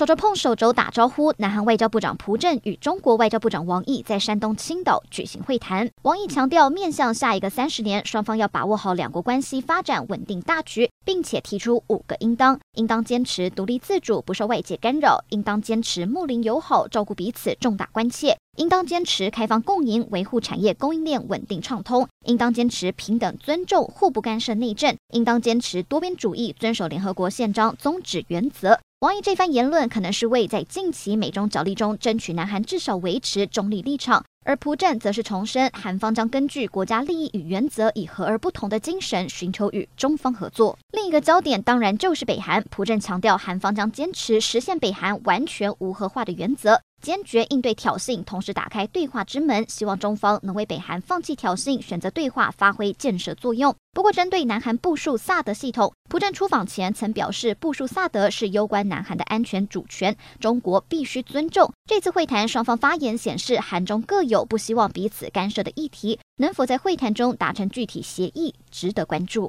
手肘碰手肘打招呼，南韩外交部长朴正与中国外交部长王毅在山东青岛举行会谈。王毅强调，面向下一个三十年，双方要把握好两国关系发展稳定大局，并且提出五个应当：应当坚持独立自主，不受外界干扰；应当坚持睦邻友好，照顾彼此重大关切；应当坚持开放共赢，维护产业供应链稳定畅通；应当坚持平等尊重，互不干涉内政；应当坚持多边主义，遵守联合国宪章宗旨原则。王毅这番言论可能是为在近期美中角力中争取南韩至少维持中立立场，而朴正则是重申韩方将根据国家利益与原则，以和而不同的精神寻求与中方合作。另一个焦点当然就是北韩，朴正强调韩方将坚持实现北韩完全无核化的原则。坚决应对挑衅，同时打开对话之门，希望中方能为北韩放弃挑衅、选择对话发挥建设作用。不过，针对南韩部署萨德系统，朴正出访前曾表示，部署萨德是攸关南韩的安全主权，中国必须尊重。这次会谈双方发言显示，韩中各有不希望彼此干涉的议题，能否在会谈中达成具体协议，值得关注。